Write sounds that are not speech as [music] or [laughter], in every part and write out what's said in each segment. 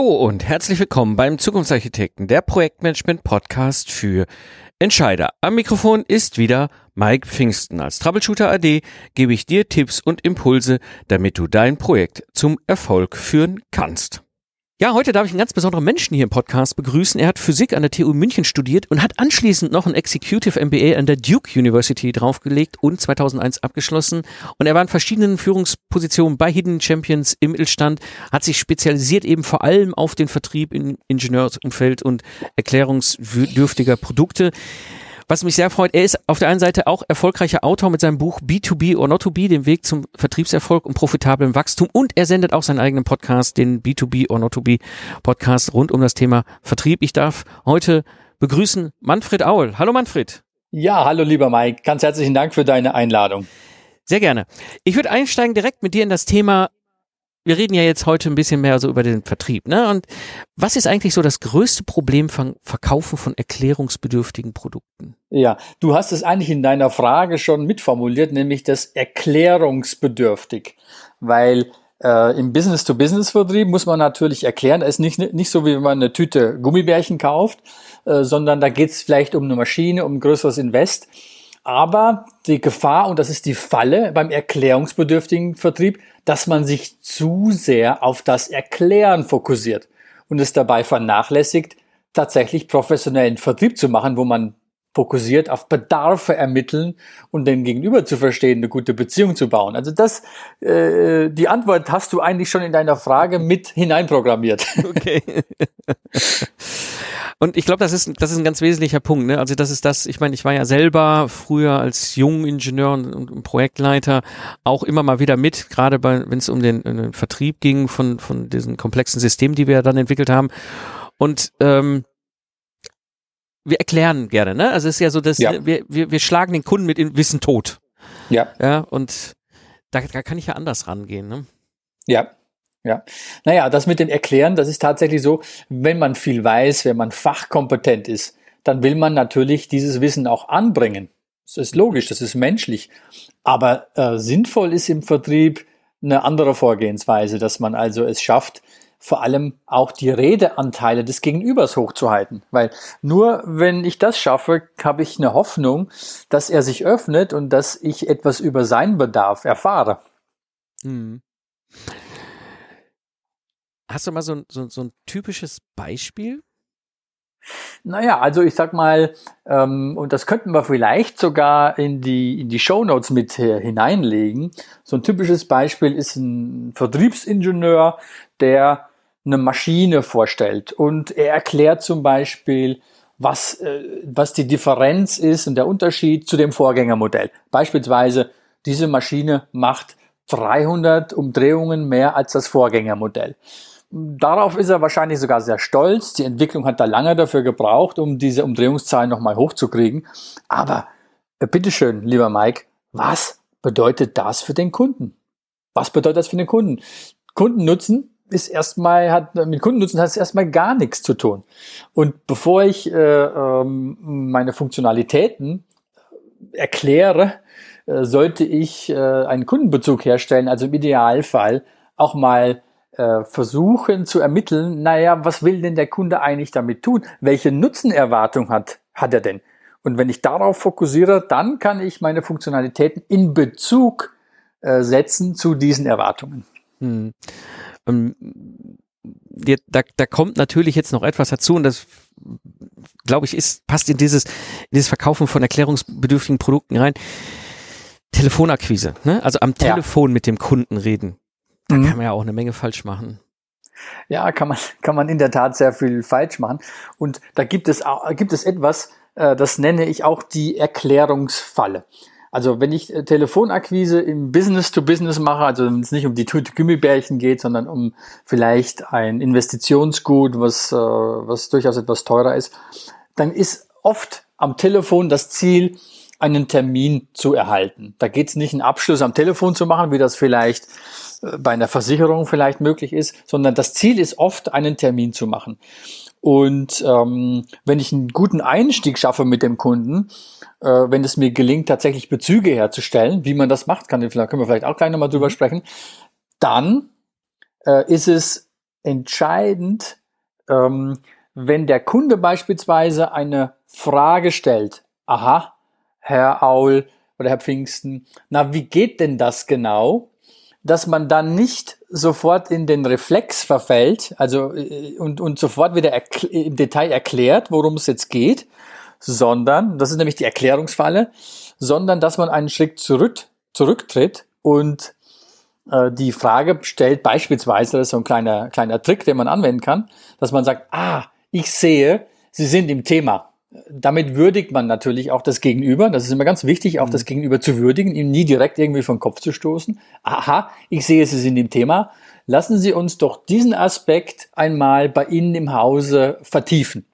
Hallo und herzlich willkommen beim Zukunftsarchitekten, der Projektmanagement Podcast für Entscheider. Am Mikrofon ist wieder Mike Pfingsten. Als Troubleshooter AD gebe ich dir Tipps und Impulse, damit du dein Projekt zum Erfolg führen kannst. Ja, heute darf ich einen ganz besonderen Menschen hier im Podcast begrüßen. Er hat Physik an der TU München studiert und hat anschließend noch ein Executive MBA an der Duke University draufgelegt und 2001 abgeschlossen. Und er war in verschiedenen Führungspositionen bei Hidden Champions im Mittelstand, hat sich spezialisiert eben vor allem auf den Vertrieb im Ingenieursumfeld und erklärungsdürftiger Produkte. Was mich sehr freut, er ist auf der einen Seite auch erfolgreicher Autor mit seinem Buch B2B or Not to Be, dem Weg zum Vertriebserfolg und profitablem Wachstum. Und er sendet auch seinen eigenen Podcast, den B2B or Not to Be Podcast rund um das Thema Vertrieb. Ich darf heute begrüßen Manfred Aul. Hallo Manfred. Ja, hallo lieber Mike. Ganz herzlichen Dank für deine Einladung. Sehr gerne. Ich würde einsteigen direkt mit dir in das Thema wir reden ja jetzt heute ein bisschen mehr so über den Vertrieb, ne? Und was ist eigentlich so das größte Problem von Verkaufen von erklärungsbedürftigen Produkten? Ja, du hast es eigentlich in deiner Frage schon mitformuliert, nämlich das erklärungsbedürftig, weil äh, im Business-to-Business-Vertrieb muss man natürlich erklären, es ist nicht, nicht so, wie wenn man eine Tüte Gummibärchen kauft, äh, sondern da geht es vielleicht um eine Maschine, um ein größeres Invest. Aber die Gefahr, und das ist die Falle beim erklärungsbedürftigen Vertrieb, dass man sich zu sehr auf das Erklären fokussiert und es dabei vernachlässigt, tatsächlich professionellen Vertrieb zu machen, wo man fokussiert auf Bedarfe ermitteln und den Gegenüber zu verstehen, eine gute Beziehung zu bauen. Also das, äh, die Antwort hast du eigentlich schon in deiner Frage mit hineinprogrammiert. Okay. [laughs] Und ich glaube, das ist, das ist ein ganz wesentlicher Punkt. Ne? Also das ist das, ich meine, ich war ja selber früher als Jungingenieur und, und Projektleiter auch immer mal wieder mit, gerade wenn es um den, den, Vertrieb ging von, von diesen komplexen Systemen, die wir dann entwickelt haben. Und ähm, wir erklären gerne, ne? Also es ist ja so, dass ja. wir, wir, wir schlagen den Kunden mit Wissen tot. Ja. Ja, und da, da kann ich ja anders rangehen, ne? Ja, ja, naja, das mit dem Erklären, das ist tatsächlich so, wenn man viel weiß, wenn man fachkompetent ist, dann will man natürlich dieses Wissen auch anbringen. Das ist logisch, das ist menschlich. Aber äh, sinnvoll ist im Vertrieb eine andere Vorgehensweise, dass man also es schafft, vor allem auch die Redeanteile des Gegenübers hochzuhalten. Weil nur wenn ich das schaffe, habe ich eine Hoffnung, dass er sich öffnet und dass ich etwas über seinen Bedarf erfahre. Hm. Hast du mal so, so, so ein typisches Beispiel? Naja, also ich sag mal, ähm, und das könnten wir vielleicht sogar in die, in die Show Notes mit hineinlegen. So ein typisches Beispiel ist ein Vertriebsingenieur, der eine Maschine vorstellt und er erklärt zum Beispiel, was, äh, was die Differenz ist und der Unterschied zu dem Vorgängermodell. Beispielsweise, diese Maschine macht 300 Umdrehungen mehr als das Vorgängermodell. Darauf ist er wahrscheinlich sogar sehr stolz. Die Entwicklung hat da lange dafür gebraucht, um diese Umdrehungszahlen nochmal hochzukriegen. Aber äh, bitteschön, lieber Mike, was bedeutet das für den Kunden? Was bedeutet das für den Kunden? Kundennutzen ist erstmal, hat mit Kundennutzen hat es erstmal gar nichts zu tun. Und bevor ich äh, ähm, meine Funktionalitäten erkläre, äh, sollte ich äh, einen Kundenbezug herstellen, also im Idealfall auch mal äh, versuchen zu ermitteln, naja, was will denn der Kunde eigentlich damit tun? Welche Nutzenerwartung hat, hat er denn? Und wenn ich darauf fokussiere, dann kann ich meine Funktionalitäten in Bezug äh, setzen zu diesen Erwartungen. Hm. Ähm, da, da kommt natürlich jetzt noch etwas dazu und das glaube ich ist passt in dieses in dieses Verkaufen von erklärungsbedürftigen Produkten rein. Telefonakquise, ne? also am Telefon ja. mit dem Kunden reden. Da mhm. kann man ja auch eine Menge falsch machen. Ja, kann man, [laughs] kann man in der Tat sehr viel falsch machen. Und da gibt es, gibt es etwas, äh, das nenne ich auch die Erklärungsfalle. Also wenn ich äh, Telefonakquise im Business to Business mache, also wenn es nicht um die Tüte Gummibärchen geht, sondern um vielleicht ein Investitionsgut, was, äh, was durchaus etwas teurer ist, dann ist oft am Telefon das Ziel, einen Termin zu erhalten. Da geht es nicht, einen Abschluss am Telefon zu machen, wie das vielleicht bei einer Versicherung vielleicht möglich ist, sondern das Ziel ist oft, einen Termin zu machen. Und ähm, wenn ich einen guten Einstieg schaffe mit dem Kunden, äh, wenn es mir gelingt, tatsächlich Bezüge herzustellen, wie man das macht, kann, da können wir vielleicht auch gleich nochmal drüber mhm. sprechen, dann äh, ist es entscheidend, ähm, wenn der Kunde beispielsweise eine Frage stellt. Aha, Herr Aul oder Herr Pfingsten, na, wie geht denn das genau? Dass man dann nicht sofort in den Reflex verfällt, also äh, und, und sofort wieder im Detail erklärt, worum es jetzt geht, sondern, das ist nämlich die Erklärungsfalle, sondern dass man einen Schritt zurück, zurücktritt und äh, die Frage stellt, beispielsweise, das ist so ein kleiner, kleiner Trick, den man anwenden kann, dass man sagt, ah, ich sehe, Sie sind im Thema. Damit würdigt man natürlich auch das Gegenüber. Das ist immer ganz wichtig, auch mhm. das Gegenüber zu würdigen, ihm nie direkt irgendwie vom Kopf zu stoßen. Aha, ich sehe, Sie sind im Thema. Lassen Sie uns doch diesen Aspekt einmal bei Ihnen im Hause vertiefen.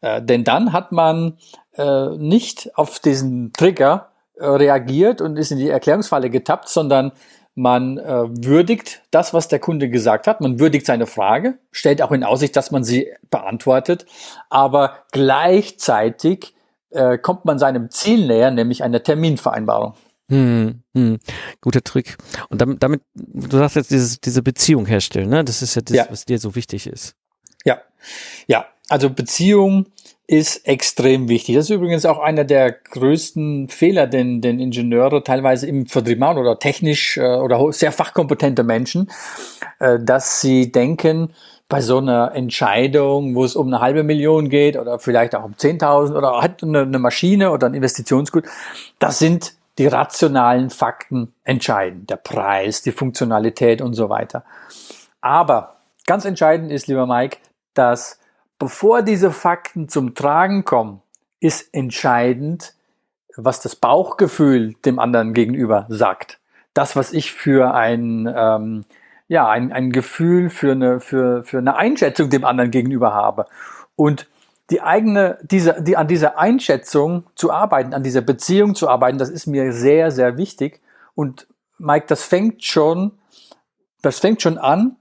Äh, denn dann hat man äh, nicht auf diesen Trigger äh, reagiert und ist in die Erklärungsfalle getappt, sondern man äh, würdigt das, was der Kunde gesagt hat, man würdigt seine Frage, stellt auch in Aussicht, dass man sie beantwortet, aber gleichzeitig äh, kommt man seinem Ziel näher, nämlich einer Terminvereinbarung. Hm, hm. Guter Trick. Und damit, damit, du sagst jetzt dieses, diese Beziehung herstellen, ne? Das ist ja das, ja. was dir so wichtig ist. Ja, ja. Also Beziehung ist extrem wichtig. Das ist übrigens auch einer der größten Fehler, den, den Ingenieure teilweise im Vertrieb machen oder technisch äh, oder sehr fachkompetente Menschen, äh, dass sie denken, bei so einer Entscheidung, wo es um eine halbe Million geht oder vielleicht auch um 10.000 oder hat eine, eine Maschine oder ein Investitionsgut, das sind die rationalen Fakten entscheidend. Der Preis, die Funktionalität und so weiter. Aber ganz entscheidend ist, lieber Mike, dass bevor diese Fakten zum Tragen kommen, ist entscheidend, was das Bauchgefühl dem anderen gegenüber sagt. Das, was ich für ein, ähm, ja, ein, ein Gefühl für eine, für, für eine Einschätzung dem anderen gegenüber habe. Und die eigene, diese, die, an dieser Einschätzung zu arbeiten, an dieser Beziehung zu arbeiten, das ist mir sehr, sehr wichtig. Und Mike, das fängt schon, das fängt schon an,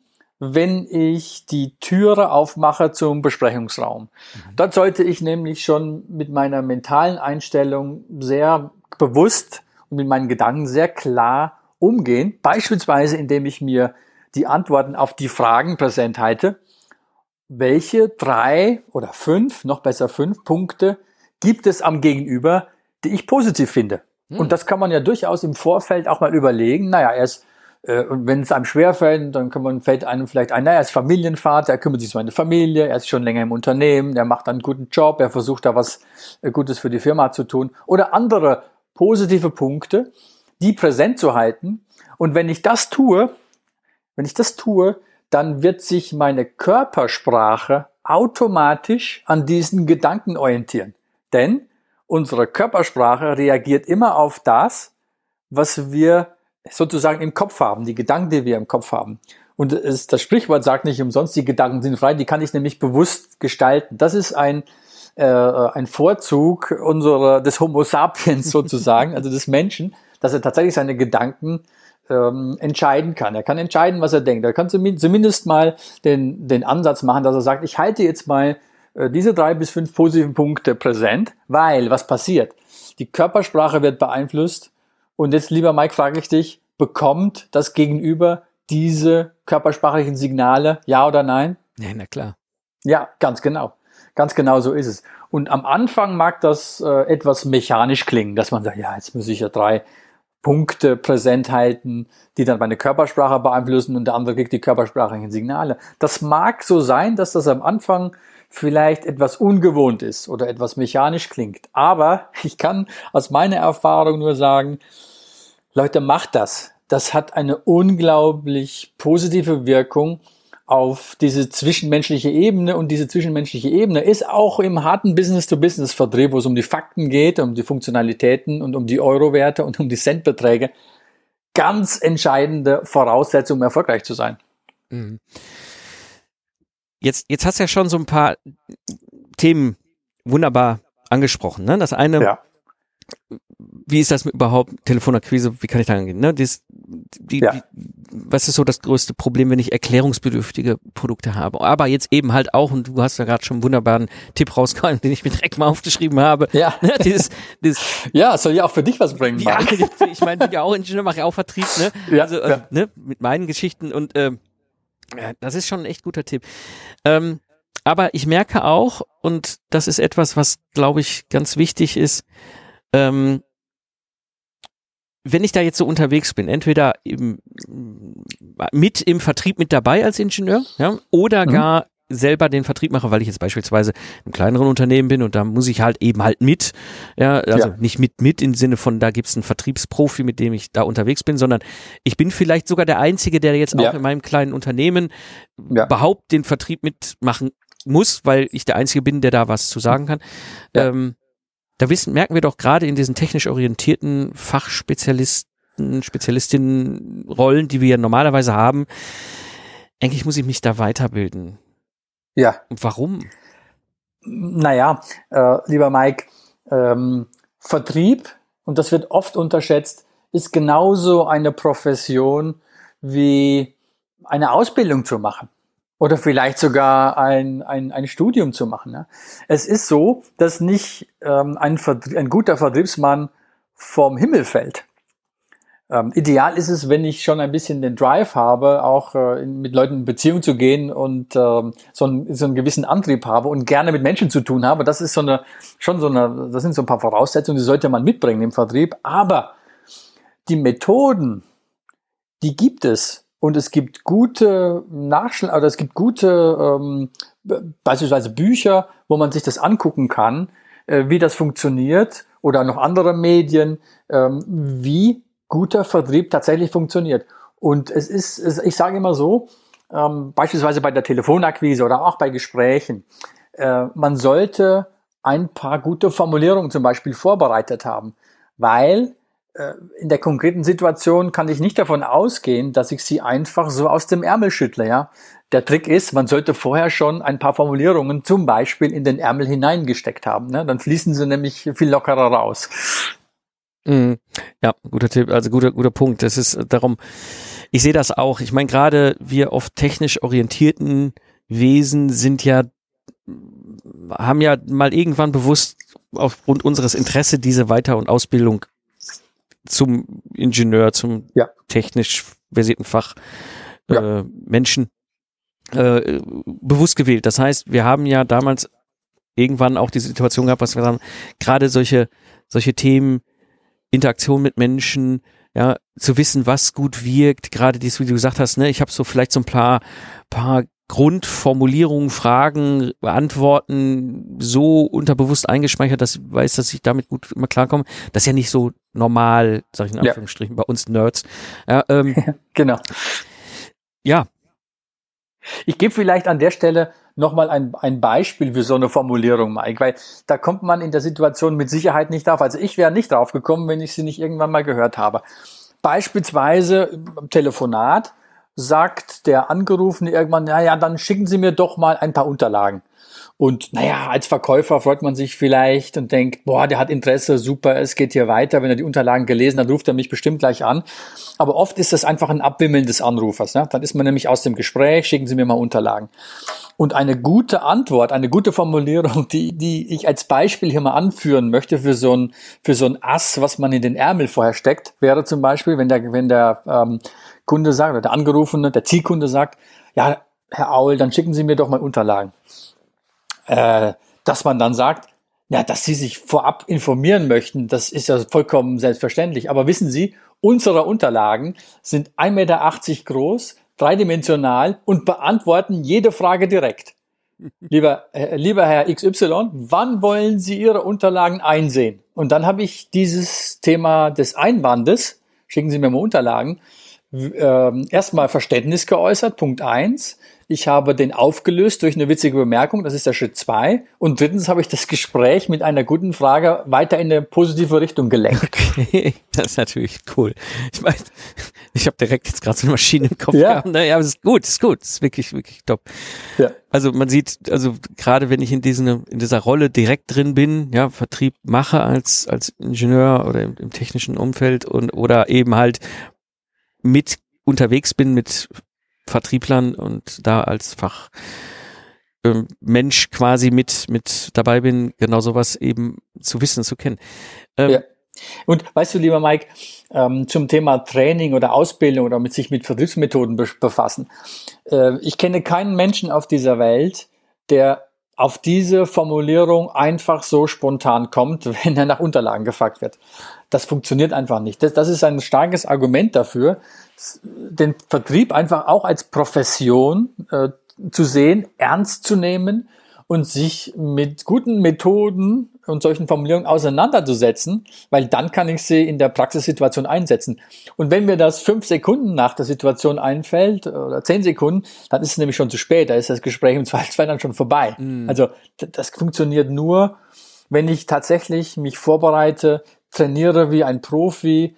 wenn ich die Türe aufmache zum Besprechungsraum. Mhm. Dort sollte ich nämlich schon mit meiner mentalen Einstellung sehr bewusst und mit meinen Gedanken sehr klar umgehen. Beispielsweise, indem ich mir die Antworten auf die Fragen präsent halte. Welche drei oder fünf, noch besser fünf Punkte gibt es am Gegenüber, die ich positiv finde? Mhm. Und das kann man ja durchaus im Vorfeld auch mal überlegen. Naja, er ist und wenn es einem schwerfällt, dann kann man, fällt einem vielleicht ein, naja, er ist Familienvater, er kümmert sich um seine Familie, er ist schon länger im Unternehmen, er macht einen guten Job, er versucht da was äh, Gutes für die Firma zu tun. Oder andere positive Punkte, die präsent zu halten. Und wenn ich das tue, wenn ich das tue, dann wird sich meine Körpersprache automatisch an diesen Gedanken orientieren. Denn unsere Körpersprache reagiert immer auf das, was wir sozusagen im Kopf haben, die Gedanken, die wir im Kopf haben. Und es, das Sprichwort sagt nicht umsonst, die Gedanken sind frei, die kann ich nämlich bewusst gestalten. Das ist ein, äh, ein Vorzug unserer, des Homo sapiens sozusagen, [laughs] also des Menschen, dass er tatsächlich seine Gedanken ähm, entscheiden kann. Er kann entscheiden, was er denkt. Er kann zumindest mal den, den Ansatz machen, dass er sagt, ich halte jetzt mal äh, diese drei bis fünf positiven Punkte präsent, weil was passiert? Die Körpersprache wird beeinflusst und jetzt, lieber Mike, frage ich dich, bekommt das Gegenüber diese körpersprachlichen Signale, ja oder nein? Ja, na klar. Ja, ganz genau. Ganz genau so ist es. Und am Anfang mag das äh, etwas mechanisch klingen, dass man sagt, ja, jetzt muss ich ja drei Punkte präsent halten, die dann meine Körpersprache beeinflussen und der andere kriegt die körpersprachlichen Signale. Das mag so sein, dass das am Anfang vielleicht etwas ungewohnt ist oder etwas mechanisch klingt. Aber [laughs] ich kann aus meiner Erfahrung nur sagen, Leute, macht das. Das hat eine unglaublich positive Wirkung auf diese zwischenmenschliche Ebene und diese zwischenmenschliche Ebene ist auch im harten Business-to-Business-Vertrieb, wo es um die Fakten geht, um die Funktionalitäten und um die Euro-Werte und um die Centbeträge, ganz entscheidende Voraussetzung, um erfolgreich zu sein. Mhm. Jetzt, jetzt hast du ja schon so ein paar Themen wunderbar angesprochen. Ne? Das eine, ja. wie ist das mit überhaupt Telefonakquise? Wie kann ich da angehen? Ne? Dies, die, ja. die, was ist so das größte Problem, wenn ich erklärungsbedürftige Produkte habe? Aber jetzt eben halt auch, und du hast ja gerade schon einen wunderbaren Tipp rausgehauen, [laughs] den ich mir direkt mal aufgeschrieben habe. Ja. [laughs] Ne? Dieses, dieses, [laughs] ja, soll ja auch für dich was bringen. Ja, ich meine, bin ja auch Ingenieur, mache ja auch Vertrieb, ne? Ja, also, ja. Äh, ne? mit meinen Geschichten und äh, Ja, das ist schon ein echt guter Tipp. Ähm, aber ich merke auch, und das ist etwas, was, glaube ich, ganz wichtig ist, ähm, wenn ich da jetzt so unterwegs bin, entweder im, mit im Vertrieb mit dabei als Ingenieur, ja, oder mhm. gar selber den Vertrieb mache, weil ich jetzt beispielsweise im kleineren Unternehmen bin und da muss ich halt eben halt mit, ja, also ja. nicht mit mit im Sinne von, da gibt's einen Vertriebsprofi, mit dem ich da unterwegs bin, sondern ich bin vielleicht sogar der Einzige, der jetzt ja. auch in meinem kleinen Unternehmen ja. überhaupt den Vertrieb mitmachen muss, weil ich der Einzige bin, der da was zu sagen kann. Ähm, da wissen, merken wir doch gerade in diesen technisch orientierten Fachspezialisten, Spezialistinnen-Rollen, die wir ja normalerweise haben, eigentlich muss ich mich da weiterbilden. Ja. Warum? Naja, äh, lieber Mike, ähm, Vertrieb, und das wird oft unterschätzt, ist genauso eine Profession wie eine Ausbildung zu machen oder vielleicht sogar ein, ein, ein Studium zu machen. Ne? Es ist so, dass nicht ähm, ein, ein guter Vertriebsmann vom Himmel fällt. Ähm, ideal ist es, wenn ich schon ein bisschen den Drive habe, auch äh, mit Leuten in Beziehung zu gehen und ähm, so, einen, so einen gewissen Antrieb habe und gerne mit Menschen zu tun habe. Das ist so eine, schon so eine, das sind so ein paar Voraussetzungen, die sollte man mitbringen im Vertrieb. Aber die Methoden, die gibt es. Und es gibt gute Nachschläge, oder es gibt gute, ähm, beispielsweise Bücher, wo man sich das angucken kann, äh, wie das funktioniert oder noch andere Medien, ähm, wie guter Vertrieb tatsächlich funktioniert. Und es ist, ich sage immer so, ähm, beispielsweise bei der Telefonakquise oder auch bei Gesprächen, äh, man sollte ein paar gute Formulierungen zum Beispiel vorbereitet haben, weil äh, in der konkreten Situation kann ich nicht davon ausgehen, dass ich sie einfach so aus dem Ärmel schüttle. Ja? Der Trick ist, man sollte vorher schon ein paar Formulierungen zum Beispiel in den Ärmel hineingesteckt haben. Ne? Dann fließen sie nämlich viel lockerer raus. Mhm. Ja, guter Tipp, also guter, guter Punkt. Das ist darum, ich sehe das auch. Ich meine, gerade wir oft technisch orientierten Wesen sind ja, haben ja mal irgendwann bewusst aufgrund unseres Interesse diese Weiter- und Ausbildung zum Ingenieur, zum ja. technisch versierten Fach ja. äh, Menschen äh, bewusst gewählt. Das heißt, wir haben ja damals irgendwann auch die Situation gehabt, was wir sagen, gerade solche, solche Themen Interaktion mit Menschen, ja, zu wissen, was gut wirkt, gerade dies, wie du gesagt hast, ne, ich habe so vielleicht so ein paar, paar Grundformulierungen, Fragen, Antworten so unterbewusst eingespeichert, dass ich weiß, dass ich damit gut immer klarkomme. Das ist ja nicht so normal, sag ich in Anführungsstrichen, ja. bei uns Nerds. Ja, ähm, [laughs] genau. Ja. Ich gebe vielleicht an der Stelle nochmal ein, ein Beispiel für so eine Formulierung, Mike, weil da kommt man in der Situation mit Sicherheit nicht drauf. Also ich wäre nicht drauf gekommen, wenn ich sie nicht irgendwann mal gehört habe. Beispielsweise im Telefonat sagt der Angerufene irgendwann, naja, dann schicken Sie mir doch mal ein paar Unterlagen. Und naja, als Verkäufer freut man sich vielleicht und denkt, boah, der hat Interesse, super, es geht hier weiter. Wenn er die Unterlagen gelesen hat, ruft er mich bestimmt gleich an. Aber oft ist das einfach ein Abwimmeln des Anrufers. Ne? Dann ist man nämlich aus dem Gespräch, schicken Sie mir mal Unterlagen. Und eine gute Antwort, eine gute Formulierung, [laughs] die, die ich als Beispiel hier mal anführen möchte für so ein, für so ein Ass, was man in den Ärmel vorher steckt, wäre zum Beispiel, wenn der, wenn der ähm, Kunde sagt, oder der Angerufene, der Zielkunde sagt, ja, Herr Aul, dann schicken Sie mir doch mal Unterlagen äh, dass man dann sagt, ja, dass Sie sich vorab informieren möchten, das ist ja vollkommen selbstverständlich. Aber wissen Sie, unsere Unterlagen sind 1,80 Meter groß, dreidimensional und beantworten jede Frage direkt. Lieber, äh, lieber Herr XY, wann wollen Sie Ihre Unterlagen einsehen? Und dann habe ich dieses Thema des Einbandes, schicken Sie mir mal Unterlagen, äh, erstmal Verständnis geäußert, Punkt eins. Ich habe den aufgelöst durch eine witzige Bemerkung, das ist der Schritt zwei. Und drittens habe ich das Gespräch mit einer guten Frage weiter in eine positive Richtung gelenkt. Okay, [laughs] das ist natürlich cool. Ich meine, ich habe direkt jetzt gerade so eine Maschine im Kopf ja. gehabt. Ne? Ja, aber es ist gut, es ist gut, es ist wirklich, wirklich top. Ja. Also man sieht, also gerade wenn ich in diesen, in dieser Rolle direkt drin bin, ja, Vertrieb mache als, als Ingenieur oder im, im technischen Umfeld und oder eben halt mit unterwegs bin mit Vertrieblern und da als Fach ähm, Mensch quasi mit mit dabei bin, genau sowas eben zu wissen, zu kennen. Ähm, ja. Und weißt du, lieber Mike, ähm, zum Thema Training oder Ausbildung oder mit sich mit Vertriebsmethoden befassen. Äh, ich kenne keinen Menschen auf dieser Welt, der auf diese Formulierung einfach so spontan kommt, [laughs] wenn er nach Unterlagen gefragt wird. Das funktioniert einfach nicht. Das, das ist ein starkes Argument dafür, den Vertrieb einfach auch als Profession äh, zu sehen, ernst zu nehmen und sich mit guten Methoden und solchen Formulierungen auseinanderzusetzen, weil dann kann ich sie in der Praxissituation einsetzen. Und wenn mir das fünf Sekunden nach der Situation einfällt oder zehn Sekunden, dann ist es nämlich schon zu spät. Da ist das Gespräch im Zweifelsfall dann schon vorbei. Mhm. Also das funktioniert nur, wenn ich tatsächlich mich vorbereite, trainiere wie ein Profi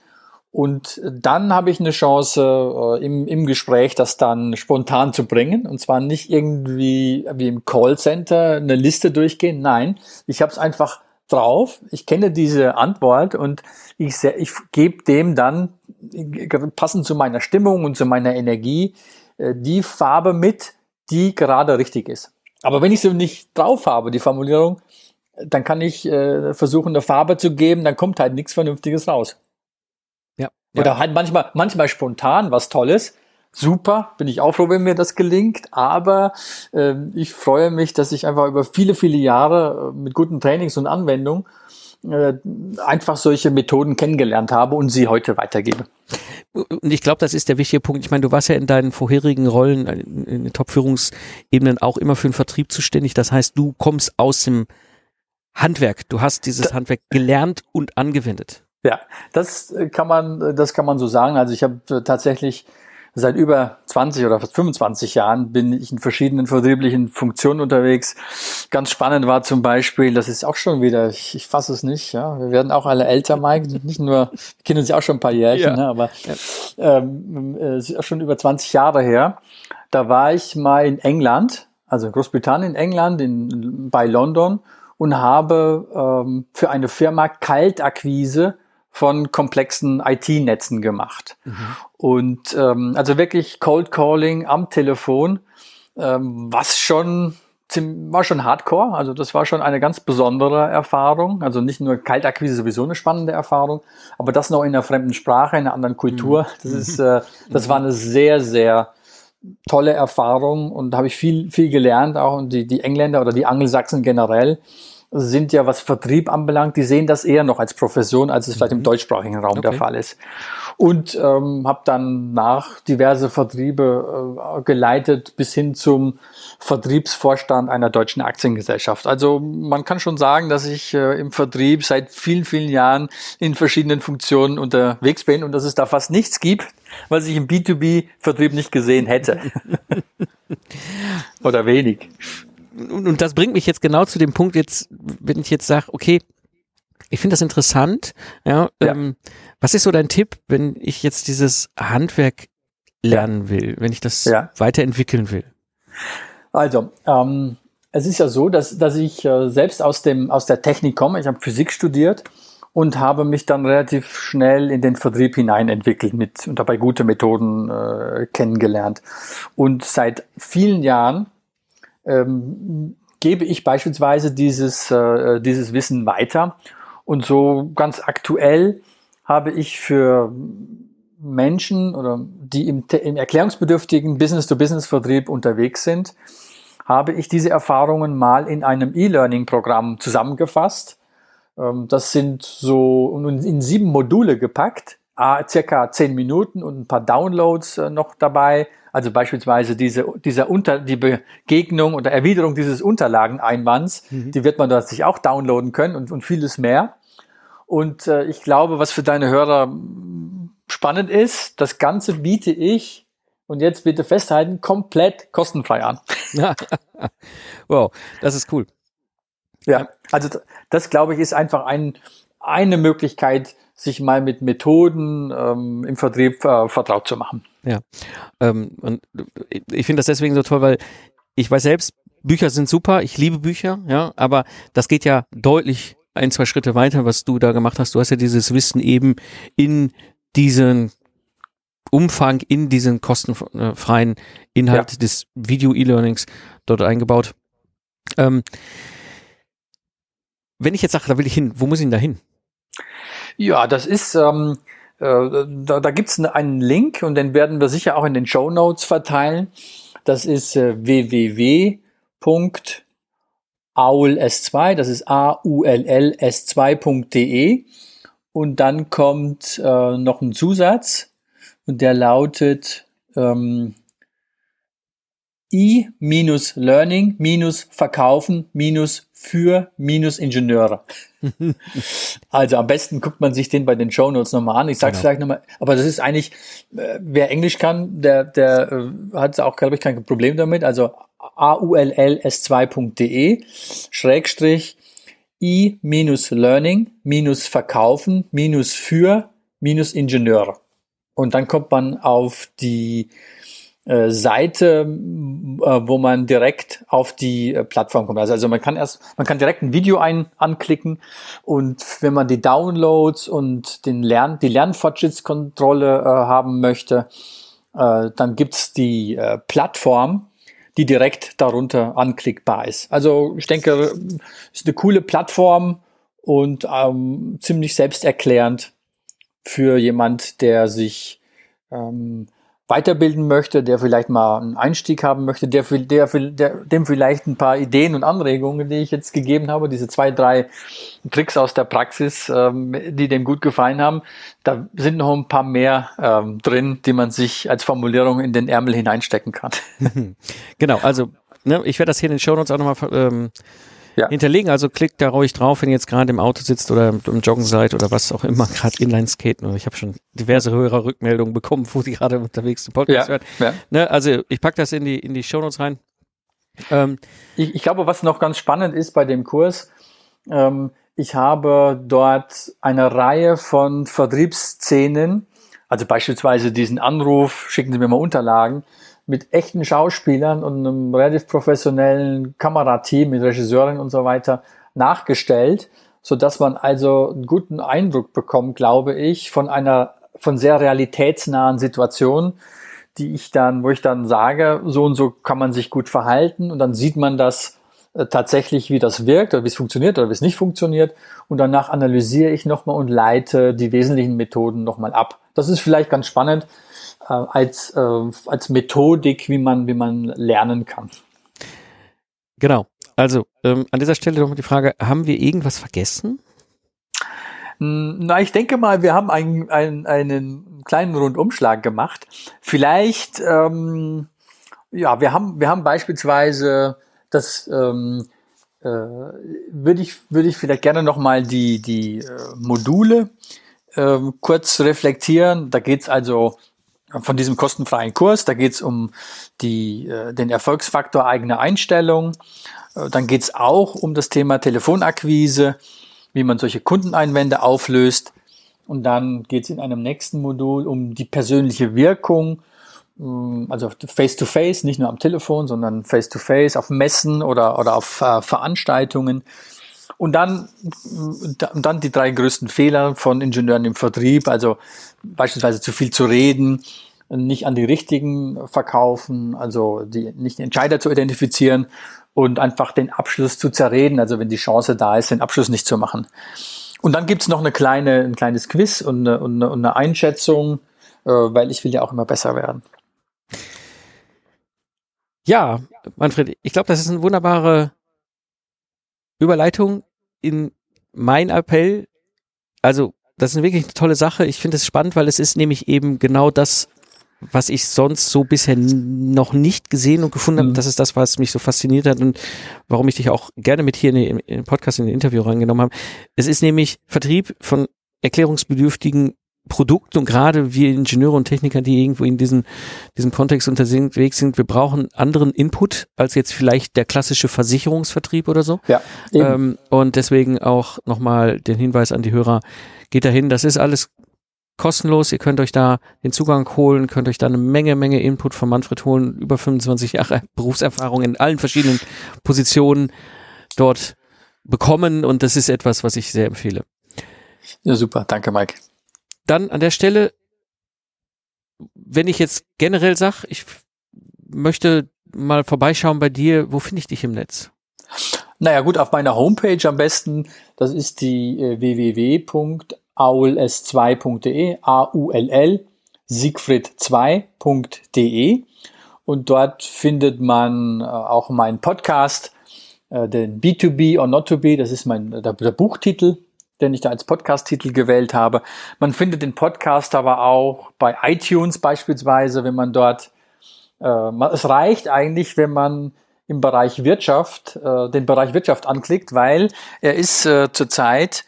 und dann habe ich eine Chance äh, im, im Gespräch, das dann spontan zu bringen. Und zwar nicht irgendwie wie im Callcenter eine Liste durchgehen. Nein, ich habe es einfach drauf. Ich kenne diese Antwort und ich, ich gebe dem dann passend zu meiner Stimmung und zu meiner Energie äh, die Farbe mit, die gerade richtig ist. Aber wenn ich sie nicht drauf habe, die Formulierung, dann kann ich äh, versuchen, eine Farbe zu geben, dann kommt halt nichts Vernünftiges raus. Ja. Oder halt manchmal, manchmal spontan was Tolles. Super, bin ich auch froh, wenn mir das gelingt. Aber äh, ich freue mich, dass ich einfach über viele, viele Jahre äh, mit guten Trainings und Anwendungen äh, einfach solche Methoden kennengelernt habe und sie heute weitergebe. Und ich glaube, das ist der wichtige Punkt. Ich meine, du warst ja in deinen vorherigen Rollen äh, in den Top-Führungsebenen auch immer für den Vertrieb zuständig. Das heißt, du kommst aus dem Handwerk. Du hast dieses da, Handwerk gelernt und angewendet. Ja, das kann man, das kann man so sagen. Also ich habe äh, tatsächlich seit über 20 oder fast 25 Jahren bin ich in verschiedenen vertrieblichen Funktionen unterwegs. Ganz spannend war zum Beispiel, das ist auch schon wieder, ich, ich fasse es nicht, ja, wir werden auch alle älter, Mike, [laughs] nicht nur, wir kennen uns ja auch schon ein paar Jährchen, ja. ne, aber ähm, äh, es ist auch schon über 20 Jahre her. Da war ich mal in England, also in Großbritannien, England, in, bei London und habe ähm, für eine Firma Kaltakquise von komplexen IT-Netzen gemacht. Mhm. Und ähm, also wirklich Cold Calling am Telefon, ähm, was schon war schon Hardcore, also das war schon eine ganz besondere Erfahrung. Also nicht nur Kaltakquise sowieso eine spannende Erfahrung, aber das noch in einer fremden Sprache, in einer anderen Kultur. Mhm. Das ist, äh, das war eine sehr, sehr tolle Erfahrung und da habe ich viel, viel gelernt auch und die, die Engländer oder die Angelsachsen generell sind ja, was Vertrieb anbelangt, die sehen das eher noch als Profession, als es vielleicht im mhm. deutschsprachigen Raum okay. der Fall ist. Und ähm, habe dann nach diverse Vertriebe äh, geleitet bis hin zum Vertriebsvorstand einer deutschen Aktiengesellschaft. Also man kann schon sagen, dass ich äh, im Vertrieb seit vielen, vielen Jahren in verschiedenen Funktionen unterwegs bin und dass es da fast nichts gibt, was ich im B2B-Vertrieb nicht gesehen hätte. [laughs] Oder wenig und, das bringt mich jetzt genau zu dem Punkt, jetzt, wenn ich jetzt sage, okay, ich finde das interessant. Ja, ja. Ähm, was ist so dein Tipp, wenn ich jetzt dieses Handwerk lernen will, wenn ich das ja. weiterentwickeln will? Also, ähm, es ist ja so, dass, dass ich äh, selbst aus, dem, aus der Technik komme. Ich habe Physik studiert und habe mich dann relativ schnell in den Vertrieb hinein entwickelt mit und dabei gute Methoden äh, kennengelernt. Und seit vielen Jahren ähm, gebe ich beispielsweise dieses, äh, dieses Wissen weiter. Und so ganz aktuell habe ich für Menschen oder die im, im erklärungsbedürftigen Business-to-Business-Vertrieb unterwegs sind, habe ich diese Erfahrungen mal in einem E-Learning-Programm zusammengefasst. Ähm, das sind so in sieben Module gepackt, circa zehn Minuten und ein paar Downloads äh, noch dabei, also beispielsweise diese, dieser Unter, die Begegnung oder Erwiderung dieses Unterlageneinwands, mhm. die wird man da sich auch downloaden können und, und vieles mehr. Und äh, ich glaube, was für deine Hörer spannend ist, das Ganze biete ich, und jetzt bitte festhalten, komplett kostenfrei an. [laughs] wow, das ist cool. Ja, also das, das glaube ich ist einfach ein, eine Möglichkeit, sich mal mit Methoden ähm, im Vertrieb äh, vertraut zu machen. Ja, ähm, und ich finde das deswegen so toll, weil ich weiß selbst, Bücher sind super, ich liebe Bücher, ja, aber das geht ja deutlich ein, zwei Schritte weiter, was du da gemacht hast. Du hast ja dieses Wissen eben in diesen Umfang, in diesen kostenfreien Inhalt ja. des Video-E-Learnings dort eingebaut. Ähm, wenn ich jetzt sage, da will ich hin, wo muss ich denn da hin? Ja, das ist, ähm, äh, da, da gibt es einen Link und den werden wir sicher auch in den Show Notes verteilen. Das ist äh, www.aulS2, das ist A-U-L-L-S2.de und dann kommt äh, noch ein Zusatz und der lautet ähm, i-learning verkaufen für Ingenieure. [laughs] also am besten guckt man sich den bei den Show Notes nochmal an. Ich sage genau. vielleicht nochmal, aber das ist eigentlich, äh, wer Englisch kann, der, der äh, hat auch, glaube ich, kein Problem damit. Also aulls2.de Schrägstrich i-learning verkaufen für Ingenieure. Und dann kommt man auf die Seite, äh, wo man direkt auf die äh, Plattform kommt. Also, also man kann erst, man kann direkt ein Video ein, anklicken und wenn man die Downloads und den Lern, die Lernfortschrittskontrolle äh, haben möchte, äh, dann gibt's die äh, Plattform, die direkt darunter anklickbar ist. Also ich denke, ist eine coole Plattform und ähm, ziemlich selbsterklärend für jemand, der sich ähm, weiterbilden möchte, der vielleicht mal einen Einstieg haben möchte, der, der, der, dem vielleicht ein paar Ideen und Anregungen, die ich jetzt gegeben habe, diese zwei, drei Tricks aus der Praxis, ähm, die dem gut gefallen haben, da sind noch ein paar mehr ähm, drin, die man sich als Formulierung in den Ärmel hineinstecken kann. [laughs] genau, also ne, ich werde das hier in den Show Notes auch nochmal ähm, ja. hinterlegen. Also klickt da ruhig drauf, wenn ihr jetzt gerade im Auto sitzt oder im Joggen seid oder was auch immer, [laughs] gerade Inline-Skaten. Ich habe schon diverse höhere Rückmeldungen bekommen, wo die gerade unterwegs den Podcast ja. hören. Ja. Ne, also ich pack das in die, in die Shownotes rein. Ähm, ich, ich glaube, was noch ganz spannend ist bei dem Kurs, ähm, ich habe dort eine Reihe von Vertriebsszenen, also beispielsweise diesen Anruf, schicken Sie mir mal Unterlagen, mit echten Schauspielern und einem relativ professionellen Kamerateam mit Regisseurin und so weiter nachgestellt, so dass man also einen guten Eindruck bekommt, glaube ich, von einer von sehr realitätsnahen Situation, die ich dann, wo ich dann sage, so und so kann man sich gut verhalten und dann sieht man das äh, tatsächlich, wie das wirkt oder wie es funktioniert oder wie es nicht funktioniert und danach analysiere ich nochmal und leite die wesentlichen Methoden nochmal ab. Das ist vielleicht ganz spannend, als, äh, als Methodik, wie man, wie man lernen kann. Genau. Also ähm, an dieser Stelle nochmal die Frage, haben wir irgendwas vergessen? Hm, na, ich denke mal, wir haben einen, einen, einen kleinen Rundumschlag gemacht. Vielleicht, ähm, ja, wir haben, wir haben beispielsweise das, ähm, äh, würde ich, würde ich vielleicht gerne nochmal die, die äh, Module äh, kurz reflektieren. Da geht's also von diesem kostenfreien Kurs. Da geht es um die, äh, den Erfolgsfaktor eigene Einstellung. Äh, dann geht es auch um das Thema Telefonakquise, wie man solche Kundeneinwände auflöst. Und dann geht es in einem nächsten Modul um die persönliche Wirkung, ähm, also face-to-face, -face, nicht nur am Telefon, sondern face-to-face -face, auf Messen oder, oder auf äh, Veranstaltungen. Und dann, dann die drei größten Fehler von Ingenieuren im Vertrieb, also beispielsweise zu viel zu reden, nicht an die richtigen verkaufen, also die, nicht den Entscheider zu identifizieren und einfach den Abschluss zu zerreden, also wenn die Chance da ist, den Abschluss nicht zu machen. Und dann gibt's noch eine kleine, ein kleines Quiz und eine, und eine Einschätzung, äh, weil ich will ja auch immer besser werden. Ja, Manfred, ich glaube, das ist eine wunderbare Überleitung in mein Appell. Also, das ist wirklich eine tolle Sache. Ich finde es spannend, weil es ist nämlich eben genau das, was ich sonst so bisher noch nicht gesehen und gefunden habe. Mhm. Das ist das, was mich so fasziniert hat und warum ich dich auch gerne mit hier in den Podcast, in den Interview reingenommen habe. Es ist nämlich Vertrieb von erklärungsbedürftigen Produkt und gerade wir Ingenieure und Techniker, die irgendwo in diesem, diesem Kontext unterwegs sind, wir brauchen anderen Input als jetzt vielleicht der klassische Versicherungsvertrieb oder so. Ja, ähm, und deswegen auch nochmal den Hinweis an die Hörer, geht dahin, das ist alles kostenlos, ihr könnt euch da den Zugang holen, könnt euch da eine Menge, Menge Input von Manfred holen, über 25 Jahre [laughs] Berufserfahrung in allen verschiedenen Positionen dort bekommen. Und das ist etwas, was ich sehr empfehle. Ja, super, danke Mike dann an der Stelle, wenn ich jetzt generell sag, ich möchte mal vorbeischauen bei dir, wo finde ich dich im Netz? Naja gut, auf meiner Homepage am besten, das ist die äh, www.auls2.de, A-U-L-L, siegfried2.de und dort findet man äh, auch meinen Podcast, äh, den B2B or Not to Be, das ist mein der, der Buchtitel, den ich da als Podcast-Titel gewählt habe. Man findet den Podcast aber auch bei iTunes beispielsweise, wenn man dort, äh, es reicht eigentlich, wenn man im Bereich Wirtschaft, äh, den Bereich Wirtschaft anklickt, weil er ist äh, zurzeit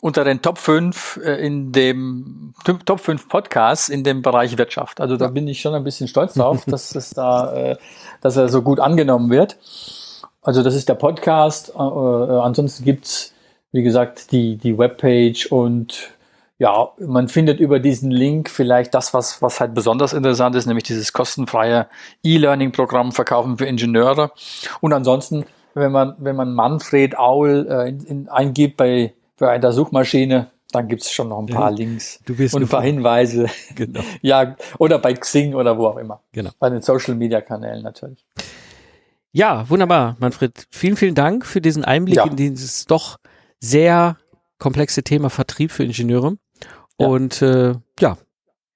unter den Top 5 äh, in dem Top 5 Podcasts in dem Bereich Wirtschaft. Also da bin ich schon ein bisschen stolz [laughs] drauf, dass es da, äh, dass er so gut angenommen wird. Also das ist der Podcast. Äh, äh, ansonsten gibt's wie gesagt, die, die Webpage und ja, man findet über diesen Link vielleicht das, was, was halt besonders interessant ist, nämlich dieses kostenfreie E-Learning-Programm Verkaufen für Ingenieure. Und ansonsten, wenn man, wenn man Manfred Aul äh, in, in, eingibt bei, bei einer Suchmaschine, dann gibt's schon noch ein paar ja, Links und ein paar Hinweise. Genau. [laughs] ja, oder bei Xing oder wo auch immer. Genau. Bei den Social Media Kanälen natürlich. Ja, wunderbar, Manfred. Vielen, vielen Dank für diesen Einblick ja. in dieses doch sehr komplexe Thema Vertrieb für Ingenieure. Ja. Und äh, ja,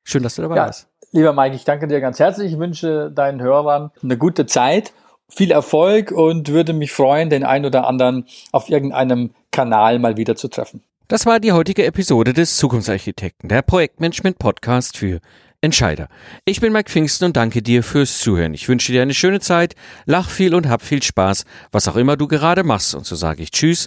schön, dass du dabei ja, warst. Lieber Mike, ich danke dir ganz herzlich. Ich wünsche deinen Hörern eine gute Zeit, viel Erfolg und würde mich freuen, den einen oder anderen auf irgendeinem Kanal mal wieder zu treffen. Das war die heutige Episode des Zukunftsarchitekten, der Projektmanagement Podcast für Entscheider. Ich bin Mike Pfingsten und danke dir fürs Zuhören. Ich wünsche dir eine schöne Zeit, lach viel und hab viel Spaß, was auch immer du gerade machst. Und so sage ich Tschüss